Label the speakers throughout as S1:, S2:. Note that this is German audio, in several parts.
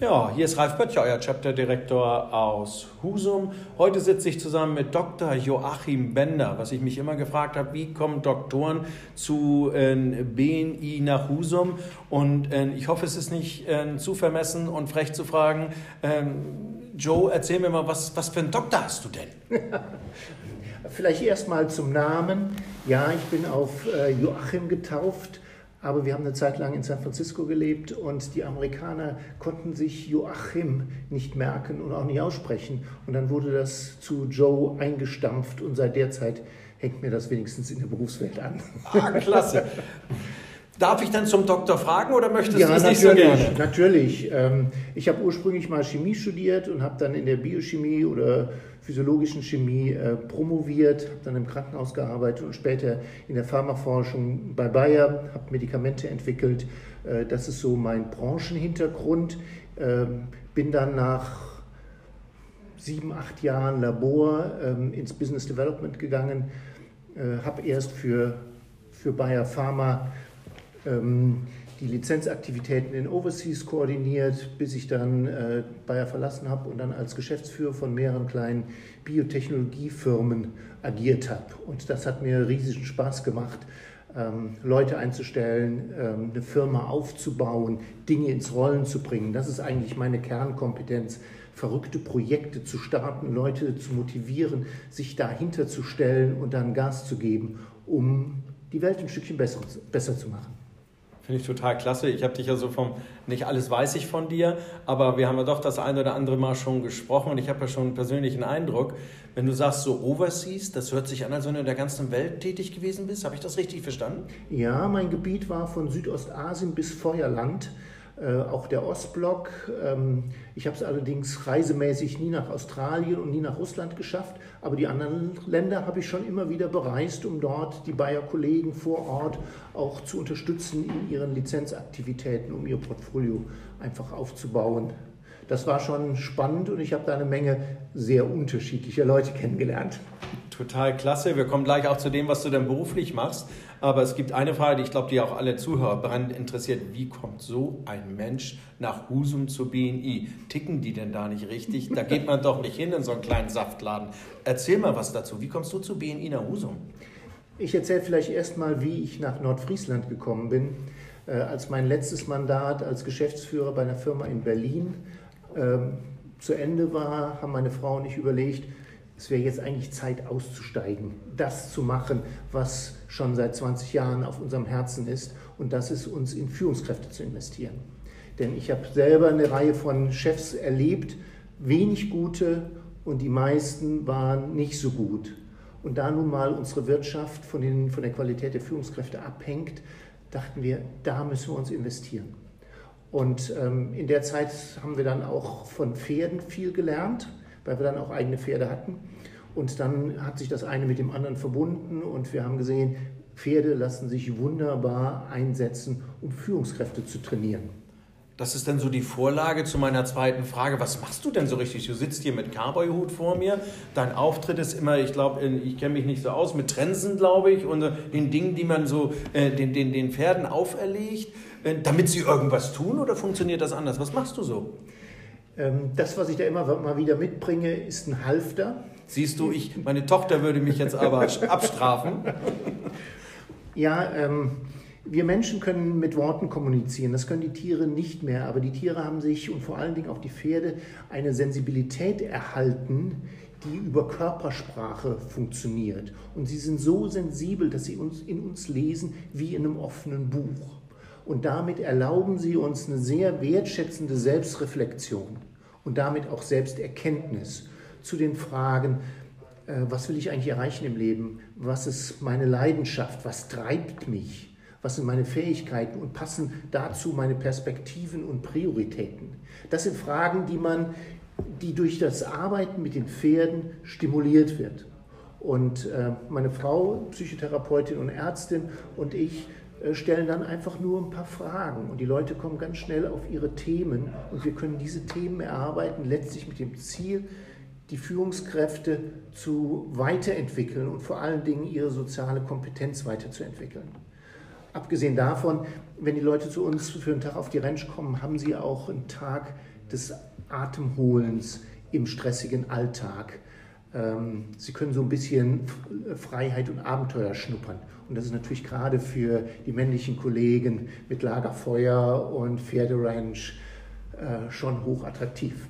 S1: Ja, hier ist Ralf Böttcher, euer Chapterdirektor aus Husum. Heute sitze ich zusammen mit Dr. Joachim Bender. Was ich mich immer gefragt habe, wie kommen Doktoren zu äh, BNI nach Husum? Und äh, ich hoffe, es ist nicht äh, zu vermessen und frech zu fragen. Ähm, Joe, erzähl mir mal, was, was für einen Doktor hast du denn?
S2: Vielleicht erstmal zum Namen. Ja, ich bin auf äh, Joachim getauft aber wir haben eine Zeit lang in San Francisco gelebt und die Amerikaner konnten sich Joachim nicht merken und auch nicht aussprechen. Und dann wurde das zu Joe eingestampft und seit der Zeit hängt mir das wenigstens in der Berufswelt an.
S1: Ah, klasse. Darf ich dann zum Doktor fragen oder möchtest
S2: ja,
S1: du es
S2: nicht
S1: so gerne?
S2: Natürlich. Ähm, ich habe ursprünglich mal Chemie studiert und habe dann in der Biochemie oder physiologischen Chemie äh, promoviert, habe dann im Krankenhaus gearbeitet und später in der Pharmaforschung bei Bayer, habe Medikamente entwickelt. Äh, das ist so mein Branchenhintergrund. Ähm, bin dann nach sieben, acht Jahren Labor ähm, ins Business Development gegangen, äh, habe erst für, für Bayer Pharma die Lizenzaktivitäten in Overseas koordiniert, bis ich dann äh, Bayer verlassen habe und dann als Geschäftsführer von mehreren kleinen Biotechnologiefirmen agiert habe. Und das hat mir riesigen Spaß gemacht, ähm, Leute einzustellen, ähm, eine Firma aufzubauen, Dinge ins Rollen zu bringen. Das ist eigentlich meine Kernkompetenz, verrückte Projekte zu starten, Leute zu motivieren, sich dahinter zu stellen und dann Gas zu geben, um die Welt ein Stückchen besser, besser zu machen.
S1: Finde ich total klasse. Ich habe dich ja so vom, nicht alles weiß ich von dir, aber wir haben ja doch das ein oder andere Mal schon gesprochen und ich habe ja schon einen persönlichen Eindruck. Wenn du sagst so Overseas, das hört sich an, als wenn du in der ganzen Welt tätig gewesen bist. Habe ich das richtig verstanden?
S2: Ja, mein Gebiet war von Südostasien bis Feuerland. Äh, auch der Ostblock. Ähm, ich habe es allerdings reisemäßig nie nach Australien und nie nach Russland geschafft, aber die anderen Länder habe ich schon immer wieder bereist, um dort die Bayer-Kollegen vor Ort auch zu unterstützen in ihren Lizenzaktivitäten, um ihr Portfolio einfach aufzubauen. Das war schon spannend und ich habe da eine Menge sehr unterschiedlicher Leute kennengelernt.
S1: Total klasse. Wir kommen gleich auch zu dem, was du dann beruflich machst. Aber es gibt eine Frage, die ich glaube, die auch alle Zuhörer brennend interessiert. Wie kommt so ein Mensch nach Husum zur BNI? Ticken die denn da nicht richtig? Da geht man doch nicht hin in so einen kleinen Saftladen. Erzähl mal was dazu. Wie kommst du zu BNI nach Husum?
S2: Ich erzähle vielleicht erstmal, wie ich nach Nordfriesland gekommen bin. Äh, als mein letztes Mandat als Geschäftsführer bei einer Firma in Berlin ähm, zu Ende war, haben meine Frau und ich überlegt, es wäre jetzt eigentlich Zeit auszusteigen, das zu machen, was schon seit 20 Jahren auf unserem Herzen ist, und das ist uns in Führungskräfte zu investieren. Denn ich habe selber eine Reihe von Chefs erlebt, wenig gute und die meisten waren nicht so gut. Und da nun mal unsere Wirtschaft von, den, von der Qualität der Führungskräfte abhängt, dachten wir, da müssen wir uns investieren. Und ähm, in der Zeit haben wir dann auch von Pferden viel gelernt weil wir dann auch eigene Pferde hatten. Und dann hat sich das eine mit dem anderen verbunden und wir haben gesehen, Pferde lassen sich wunderbar einsetzen, um Führungskräfte zu trainieren.
S1: Das ist dann so die Vorlage zu meiner zweiten Frage. Was machst du denn so richtig? Du sitzt hier mit Cowboy-Hut vor mir. Dein Auftritt ist immer, ich glaube, ich kenne mich nicht so aus, mit Trensen, glaube ich, und den Dingen, die man so äh, den, den, den Pferden auferlegt, äh, damit sie irgendwas tun oder funktioniert das anders? Was machst du so?
S2: Ähm, das, was ich da immer mal wieder mitbringe, ist ein Halfter.
S1: Siehst du, ich, meine Tochter würde mich jetzt aber abstrafen.
S2: Ja, ähm, wir Menschen können mit Worten kommunizieren, das können die Tiere nicht mehr, aber die Tiere haben sich und vor allen Dingen auch die Pferde eine Sensibilität erhalten, die über Körpersprache funktioniert. Und sie sind so sensibel, dass sie uns in uns lesen wie in einem offenen Buch. Und damit erlauben sie uns eine sehr wertschätzende Selbstreflexion und damit auch Selbsterkenntnis zu den Fragen, äh, was will ich eigentlich erreichen im Leben? Was ist meine Leidenschaft? Was treibt mich? Was sind meine Fähigkeiten und passen dazu meine Perspektiven und Prioritäten? Das sind Fragen, die man, die durch das Arbeiten mit den Pferden stimuliert wird. Und äh, meine Frau, Psychotherapeutin und Ärztin und ich stellen dann einfach nur ein paar Fragen und die Leute kommen ganz schnell auf ihre Themen und wir können diese Themen erarbeiten, letztlich mit dem Ziel, die Führungskräfte zu weiterentwickeln und vor allen Dingen ihre soziale Kompetenz weiterzuentwickeln. Abgesehen davon, wenn die Leute zu uns für einen Tag auf die Ranch kommen, haben sie auch einen Tag des Atemholens im stressigen Alltag. Ähm, sie können so ein bisschen Freiheit und Abenteuer schnuppern. Und das ist natürlich gerade für die männlichen Kollegen mit Lagerfeuer und Pferderanch äh, schon hochattraktiv.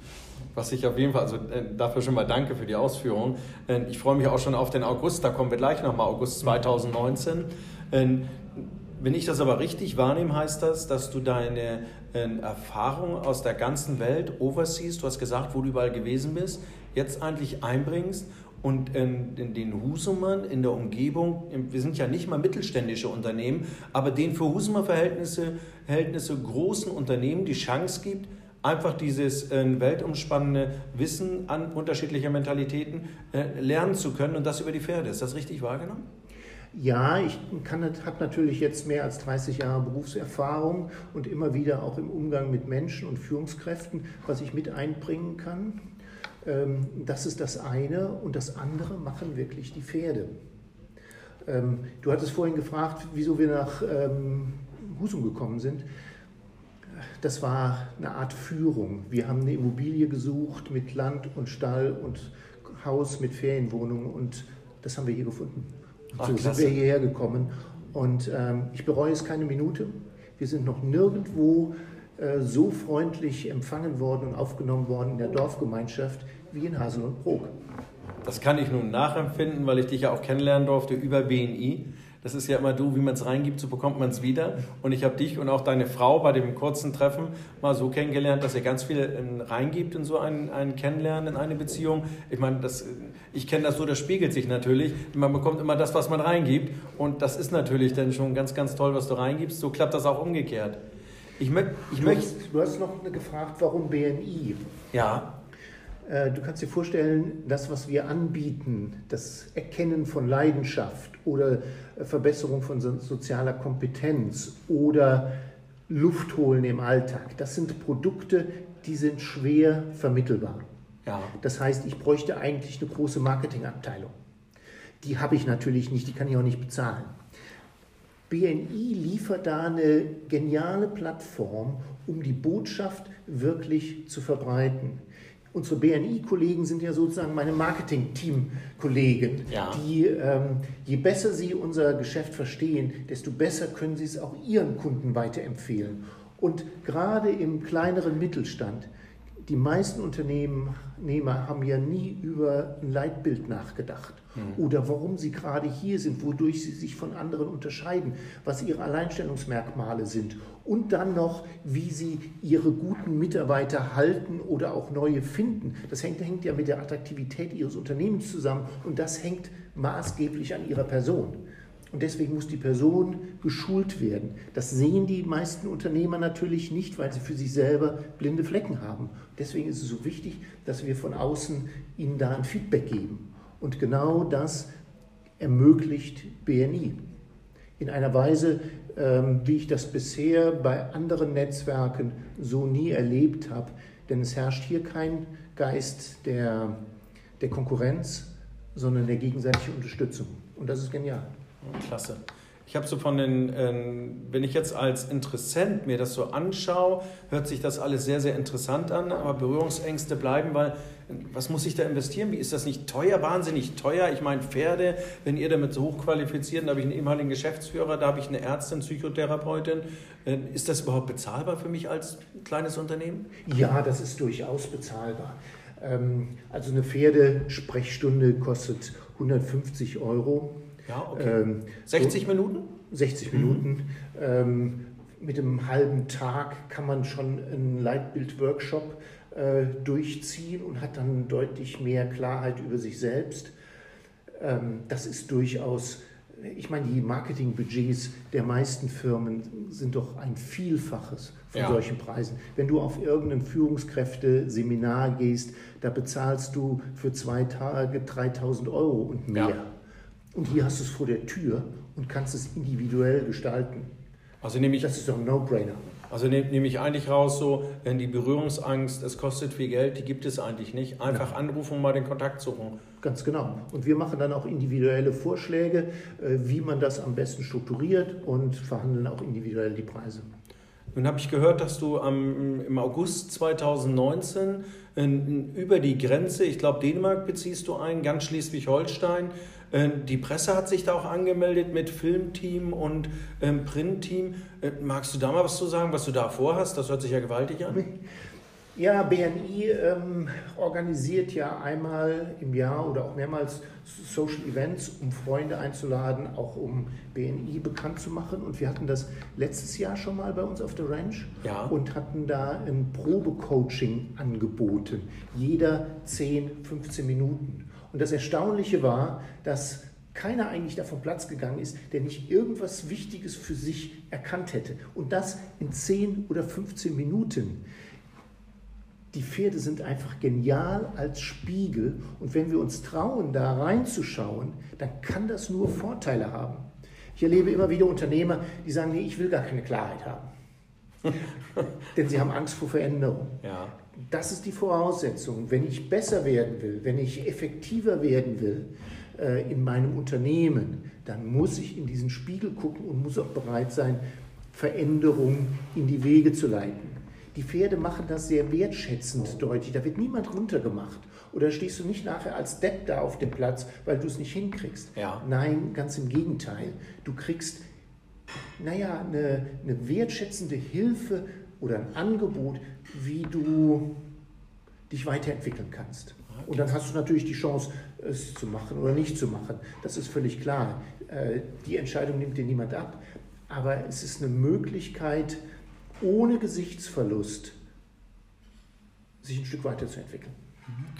S1: Was ich auf jeden Fall, also äh, dafür schon mal danke für die Ausführung. Äh, ich freue mich auch schon auf den August, da kommen wir gleich nochmal, August 2019. Wenn ich das aber richtig wahrnehme, heißt das, dass du deine Erfahrungen aus der ganzen Welt, overseas, du hast gesagt, wo du überall gewesen bist, jetzt eigentlich einbringst und in, in, den Husumern in der Umgebung, wir sind ja nicht mal mittelständische Unternehmen, aber den für Husumer Verhältnisse, Verhältnisse großen Unternehmen die Chance gibt, einfach dieses äh, weltumspannende Wissen an unterschiedlicher Mentalitäten äh, lernen zu können und das über die Pferde. Ist das richtig wahrgenommen?
S2: Ja, ich habe natürlich jetzt mehr als 30 Jahre Berufserfahrung und immer wieder auch im Umgang mit Menschen und Führungskräften, was ich mit einbringen kann. Ähm, das ist das eine. Und das andere machen wirklich die Pferde. Ähm, du hattest vorhin gefragt, wieso wir nach ähm, Husum gekommen sind. Das war eine Art Führung. Wir haben eine Immobilie gesucht mit Land und Stall und Haus mit Ferienwohnungen und das haben wir hier gefunden. Ach, so klasse. sind wir hierher gekommen und ich bereue es keine Minute. Wir sind noch nirgendwo so freundlich empfangen worden und aufgenommen worden in der Dorfgemeinschaft wie in Hasel und Brok.
S1: Das kann ich nun nachempfinden, weil ich dich ja auch kennenlernen durfte über BNI. Das ist ja immer du, wie man es reingibt, so bekommt man es wieder. Und ich habe dich und auch deine Frau bei dem kurzen Treffen mal so kennengelernt, dass ihr ganz viel ähm, reingibt in so ein, ein Kennenlernen, in eine Beziehung. Ich meine, das, ich kenne das so, das spiegelt sich natürlich. Man bekommt immer das, was man reingibt. Und das ist natürlich dann schon ganz, ganz toll, was du reingibst. So klappt das auch umgekehrt.
S2: Ich, mö ich du, hast, du hast noch gefragt, warum BNI?
S1: Ja.
S2: Äh, du kannst dir vorstellen, das, was wir anbieten, das Erkennen von Leidenschaft oder äh, Verbesserung von sozialer Kompetenz oder Luft holen im Alltag, das sind Produkte, die sind schwer vermittelbar. Ja. Das heißt, ich bräuchte eigentlich eine große Marketingabteilung. Die habe ich natürlich nicht, die kann ich auch nicht bezahlen. BNI liefert da eine geniale Plattform, um die Botschaft wirklich zu verbreiten. Unsere BNI-Kollegen sind ja sozusagen meine Marketing-Team-Kollegen, ja. die, ähm, je besser sie unser Geschäft verstehen, desto besser können sie es auch ihren Kunden weiterempfehlen. Und gerade im kleineren Mittelstand die meisten Unternehmer haben ja nie über ein Leitbild nachgedacht mhm. oder warum sie gerade hier sind, wodurch sie sich von anderen unterscheiden, was ihre Alleinstellungsmerkmale sind und dann noch, wie sie ihre guten Mitarbeiter halten oder auch neue finden. Das hängt, hängt ja mit der Attraktivität ihres Unternehmens zusammen und das hängt maßgeblich an ihrer Person. Und deswegen muss die Person geschult werden. Das sehen die meisten Unternehmer natürlich nicht, weil sie für sich selber blinde Flecken haben. Deswegen ist es so wichtig, dass wir von außen ihnen da ein Feedback geben. Und genau das ermöglicht BNI. In einer Weise, ähm, wie ich das bisher bei anderen Netzwerken so nie erlebt habe. Denn es herrscht hier kein Geist der, der Konkurrenz, sondern der gegenseitigen Unterstützung. Und das ist genial.
S1: Klasse. Ich habe so von den, ähm, wenn ich jetzt als Interessent mir das so anschaue, hört sich das alles sehr, sehr interessant an, aber Berührungsängste bleiben, weil was muss ich da investieren? Wie ist das nicht teuer, wahnsinnig teuer? Ich meine, Pferde, wenn ihr damit so hochqualifiziert, da habe ich einen ehemaligen Geschäftsführer, da habe ich eine Ärztin, Psychotherapeutin. Äh, ist das überhaupt bezahlbar für mich als kleines Unternehmen?
S2: Ja, das ist durchaus bezahlbar. Ähm, also eine Pferdesprechstunde kostet 150 Euro
S1: ja, okay. Ähm, 60 so, Minuten?
S2: 60 mhm. Minuten. Ähm, mit einem halben Tag kann man schon einen Leitbild-Workshop äh, durchziehen und hat dann deutlich mehr Klarheit über sich selbst. Ähm, das ist durchaus, ich meine, die Marketingbudgets der meisten Firmen sind doch ein Vielfaches von ja. solchen Preisen. Wenn du auf irgendein Führungskräfte-Seminar gehst, da bezahlst du für zwei Tage 3000 Euro und mehr. Ja. Und hier hast du es vor der Tür und kannst es individuell gestalten.
S1: Also nehme ich, das ist doch ein No-Brainer. Also nehme nehm ich eigentlich raus, so, wenn die Berührungsangst, es kostet viel Geld, die gibt es eigentlich nicht. Einfach ja. anrufen und mal den Kontakt suchen.
S2: Ganz genau. Und wir machen dann auch individuelle Vorschläge, äh, wie man das am besten strukturiert und verhandeln auch individuell die Preise.
S1: Nun habe ich gehört, dass du am, im August 2019 in, über die Grenze, ich glaube Dänemark beziehst du ein, ganz Schleswig-Holstein. Äh, die Presse hat sich da auch angemeldet mit Filmteam und ähm, Printteam. Äh, magst du da mal was zu sagen, was du da vorhast? Das hört sich ja gewaltig an.
S2: Ja, BNI ähm, organisiert ja einmal im Jahr oder auch mehrmals Social Events, um Freunde einzuladen, auch um BNI bekannt zu machen. Und wir hatten das letztes Jahr schon mal bei uns auf der Ranch ja. und hatten da ein Probecoaching angeboten. Jeder 10, 15 Minuten. Und das Erstaunliche war, dass keiner eigentlich davon Platz gegangen ist, der nicht irgendwas Wichtiges für sich erkannt hätte. Und das in 10 oder 15 Minuten die Pferde sind einfach genial als Spiegel und wenn wir uns trauen, da reinzuschauen, dann kann das nur Vorteile haben. Ich erlebe immer wieder Unternehmer, die sagen, nee, ich will gar keine Klarheit haben. Denn sie haben Angst vor Veränderung. Ja. Das ist die Voraussetzung. Wenn ich besser werden will, wenn ich effektiver werden will äh, in meinem Unternehmen, dann muss ich in diesen Spiegel gucken und muss auch bereit sein, Veränderungen in die Wege zu leiten. Die Pferde machen das sehr wertschätzend deutlich. Da wird niemand runtergemacht. Oder stehst du nicht nachher als Depp da auf dem Platz, weil du es nicht hinkriegst? Ja. Nein, ganz im Gegenteil. Du kriegst, naja, eine, eine wertschätzende Hilfe oder ein Angebot, wie du dich weiterentwickeln kannst. Und dann hast du natürlich die Chance, es zu machen oder nicht zu machen. Das ist völlig klar. Äh, die Entscheidung nimmt dir niemand ab. Aber es ist eine Möglichkeit, ohne Gesichtsverlust sich ein Stück weiterzuentwickeln.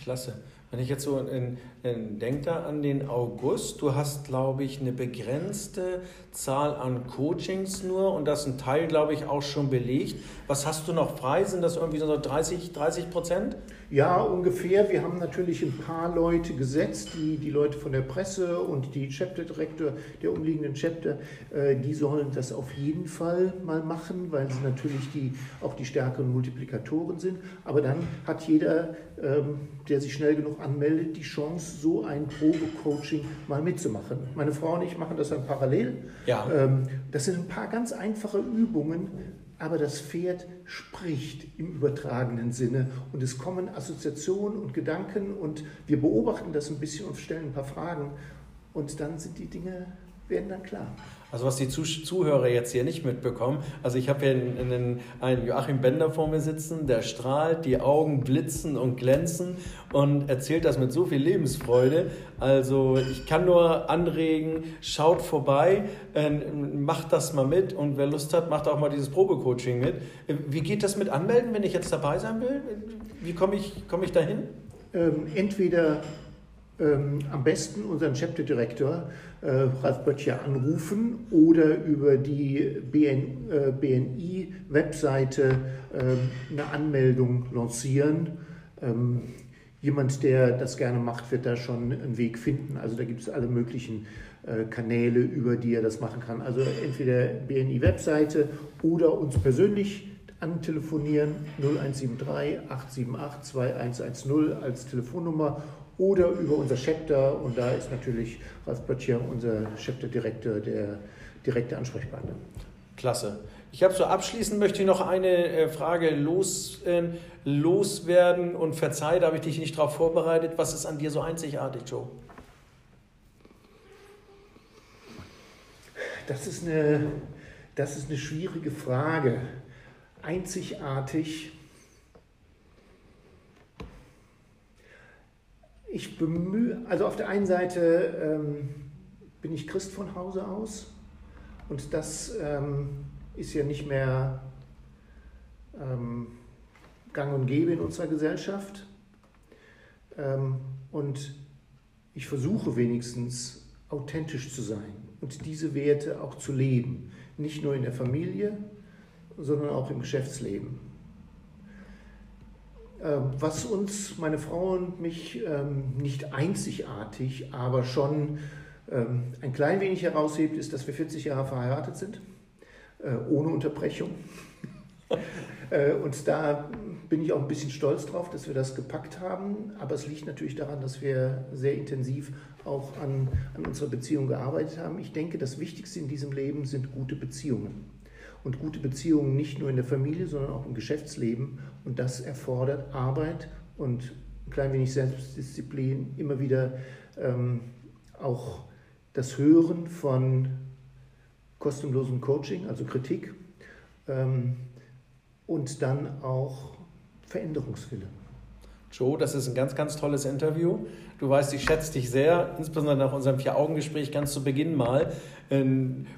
S1: Klasse. Wenn ich jetzt so in, denk da an den August, du hast, glaube ich, eine begrenzte Zahl an Coachings nur und das ist ein Teil, glaube ich, auch schon belegt. Was hast du noch frei? Sind das irgendwie so 30, 30 Prozent?
S2: Ja, ungefähr. Wir haben natürlich ein paar Leute gesetzt, die, die Leute von der Presse und die Chapter-Direktor der umliegenden Chapter, äh, die sollen das auf jeden Fall mal machen, weil sie natürlich die, auch die stärkeren Multiplikatoren sind. Aber dann hat jeder, ähm, der sich schnell genug anmeldet, die Chance, so ein Probecoaching mal mitzumachen. Meine Frau und ich machen das dann parallel. Ja. Ähm, das sind ein paar ganz einfache Übungen, aber das Pferd spricht im übertragenen Sinne und es kommen Assoziationen und Gedanken und wir beobachten das ein bisschen und stellen ein paar Fragen und dann sind die Dinge werden dann klar.
S1: Also was die Zuhörer jetzt hier nicht mitbekommen, also ich habe hier einen, einen, Joachim Bender vor mir sitzen, der strahlt, die Augen blitzen und glänzen und erzählt das mit so viel Lebensfreude. Also ich kann nur anregen, schaut vorbei, äh, macht das mal mit und wer Lust hat, macht auch mal dieses Probecoaching mit. Wie geht das mit Anmelden, wenn ich jetzt dabei sein will? Wie komme ich, komm ich da hin?
S2: Ähm, entweder ähm, am besten unseren Chapter-Direktor äh, Ralf Böttcher anrufen oder über die BN, äh, BNI-Webseite äh, eine Anmeldung lancieren. Ähm, jemand, der das gerne macht, wird da schon einen Weg finden. Also da gibt es alle möglichen äh, Kanäle, über die er das machen kann. Also entweder BNI-Webseite oder uns persönlich antelefonieren 0173 878 2110 als Telefonnummer oder über unser Chapter und da ist natürlich Ralf Böttcher, unser Chapter-Direktor, der direkte Ansprechpartner.
S1: Klasse. Ich habe so abschließend möchte ich noch eine äh, Frage los, äh, loswerden und verzeih, da habe ich dich nicht darauf vorbereitet. Was ist an dir so einzigartig, Joe?
S2: Das ist eine, das ist eine schwierige Frage. Einzigartig ich bemühe, also auf der einen Seite ähm, bin ich Christ von Hause aus und das ähm, ist ja nicht mehr ähm, gang und gäbe in unserer Gesellschaft. Ähm, und ich versuche wenigstens authentisch zu sein und diese Werte auch zu leben, nicht nur in der Familie, sondern auch im Geschäftsleben. Ähm, was uns, meine Frau und mich, ähm, nicht einzigartig, aber schon ähm, ein klein wenig heraushebt, ist, dass wir 40 Jahre verheiratet sind, äh, ohne Unterbrechung. Äh, und da bin ich auch ein bisschen stolz drauf, dass wir das gepackt haben. Aber es liegt natürlich daran, dass wir sehr intensiv auch an, an unserer Beziehung gearbeitet haben. Ich denke, das Wichtigste in diesem Leben sind gute Beziehungen. Und gute Beziehungen nicht nur in der Familie, sondern auch im Geschäftsleben. Und das erfordert Arbeit und ein klein wenig Selbstdisziplin, immer wieder ähm, auch das Hören von kostenlosem Coaching, also Kritik, ähm, und dann auch Veränderungswille.
S1: Joe, das ist ein ganz, ganz tolles Interview. Du weißt, ich schätze dich sehr, insbesondere nach unserem Vier-Augen-Gespräch ganz zu Beginn mal,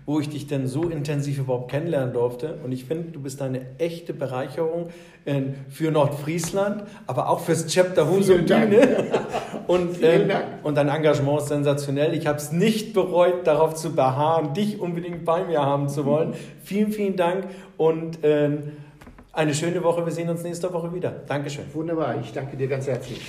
S1: wo ich dich dann so intensiv überhaupt kennenlernen durfte. Und ich finde, du bist eine echte Bereicherung ähm, für Nordfriesland, aber auch fürs Chapter Husum Bühne. Und, ähm, und dein Engagement ist sensationell. Ich habe es nicht bereut, darauf zu beharren, dich unbedingt bei mir haben zu wollen. Vielen, vielen Dank und ähm, eine schöne Woche. Wir sehen uns nächste Woche wieder. Dankeschön.
S2: Wunderbar. Ich danke dir ganz herzlich.